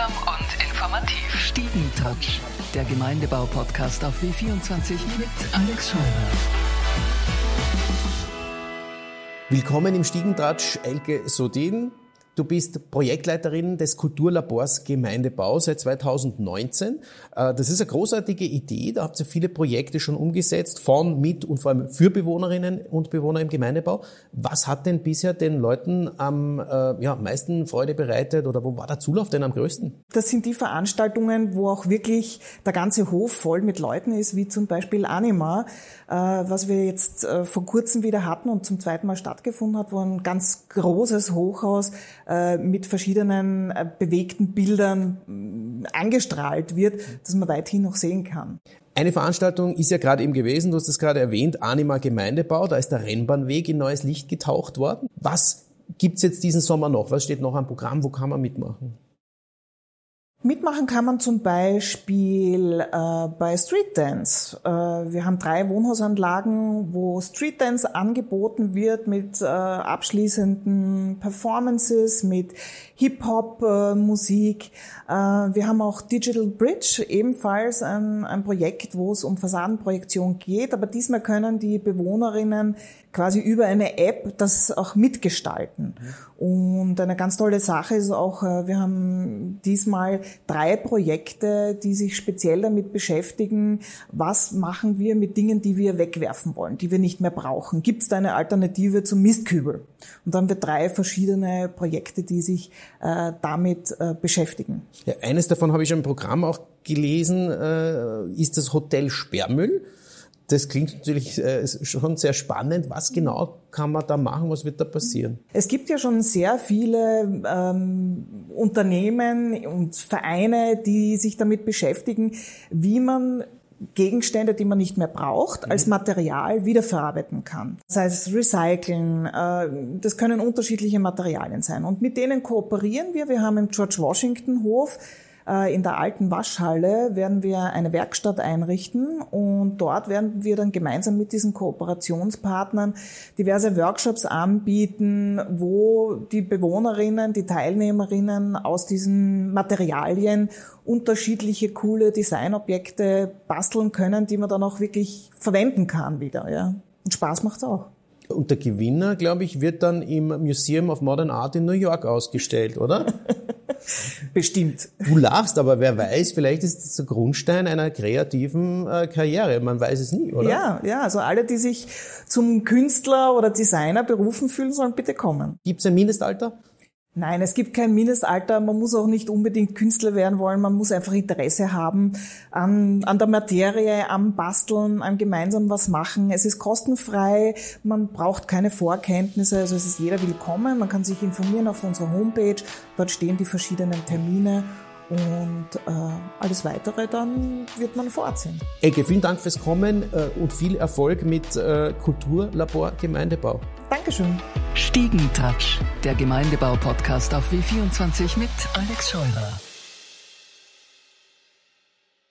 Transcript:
Unterhaltsam und informativ. Stiegentouch, der Gemeindebau-Podcast auf W24 mit Alex Scheuer. Willkommen im Stiegentratsch, Elke Sodin. Du bist Projektleiterin des Kulturlabors Gemeindebau seit 2019. Äh, das ist eine großartige Idee. Da habt ihr viele Projekte schon umgesetzt, von, mit und vor allem für Bewohnerinnen und Bewohner im Gemeindebau. Was hat denn bisher den Leuten am äh, ja, meisten Freude bereitet oder wo war der Zulauf denn am größten? Das sind die Veranstaltungen, wo auch wirklich der ganze Hof voll mit Leuten ist, wie zum Beispiel Anima, äh, was wir jetzt vor kurzem wieder hatten und zum zweiten Mal stattgefunden hat, wo ein ganz großes Hochhaus mit verschiedenen äh, bewegten Bildern mm, angestrahlt wird, dass man weithin noch sehen kann. Eine Veranstaltung ist ja gerade eben gewesen, du hast es gerade erwähnt, Anima Gemeindebau, da ist der Rennbahnweg in neues Licht getaucht worden. Was gibt's jetzt diesen Sommer noch? Was steht noch am Programm? Wo kann man mitmachen? Mitmachen kann man zum Beispiel äh, bei Street Dance. Äh, wir haben drei Wohnhausanlagen, wo Street Dance angeboten wird mit äh, abschließenden Performances, mit Hip-Hop-Musik. Äh, wir haben auch Digital Bridge, ebenfalls ein, ein Projekt, wo es um Fassadenprojektion geht. Aber diesmal können die Bewohnerinnen quasi über eine App das auch mitgestalten. Und eine ganz tolle Sache ist auch, äh, wir haben diesmal drei Projekte, die sich speziell damit beschäftigen, was machen wir mit Dingen, die wir wegwerfen wollen, die wir nicht mehr brauchen. Gibt es da eine Alternative zum Mistkübel? Und da haben wir drei verschiedene Projekte, die sich äh, damit äh, beschäftigen. Ja, eines davon habe ich im Programm auch gelesen, äh, ist das Hotel Sperrmüll. Das klingt natürlich äh, schon sehr spannend. Was genau kann man da machen? Was wird da passieren? Es gibt ja schon sehr viele ähm, Unternehmen und Vereine, die sich damit beschäftigen, wie man Gegenstände, die man nicht mehr braucht, als Material wiederverarbeiten kann. Das heißt recyceln, äh, das können unterschiedliche Materialien sein. Und mit denen kooperieren wir. Wir haben im George Washington Hof in der alten Waschhalle werden wir eine Werkstatt einrichten und dort werden wir dann gemeinsam mit diesen Kooperationspartnern diverse Workshops anbieten, wo die Bewohnerinnen, die Teilnehmerinnen aus diesen Materialien unterschiedliche coole Designobjekte basteln können, die man dann auch wirklich verwenden kann wieder. Ja. Und Spaß macht's auch. Und der Gewinner, glaube ich, wird dann im Museum of Modern Art in New York ausgestellt, oder? Bestimmt. Du lachst, aber wer weiß, vielleicht ist das der Grundstein einer kreativen äh, Karriere. Man weiß es nie, oder? Ja, ja. Also alle, die sich zum Künstler oder Designer berufen fühlen, sollen bitte kommen. Gibt es ein Mindestalter? Nein, es gibt kein Mindestalter. Man muss auch nicht unbedingt Künstler werden wollen. Man muss einfach Interesse haben an, an der Materie, am Basteln, am gemeinsam was machen. Es ist kostenfrei. Man braucht keine Vorkenntnisse. Also es ist jeder willkommen. Man kann sich informieren auf unserer Homepage. Dort stehen die verschiedenen Termine. Und äh, alles Weitere dann wird man vorsehen. Ecke, vielen Dank fürs Kommen äh, und viel Erfolg mit äh, Kulturlabor Gemeindebau. Dankeschön. Stiegentouch, der Gemeindebau-Podcast auf W24 mit Alex Scheurer.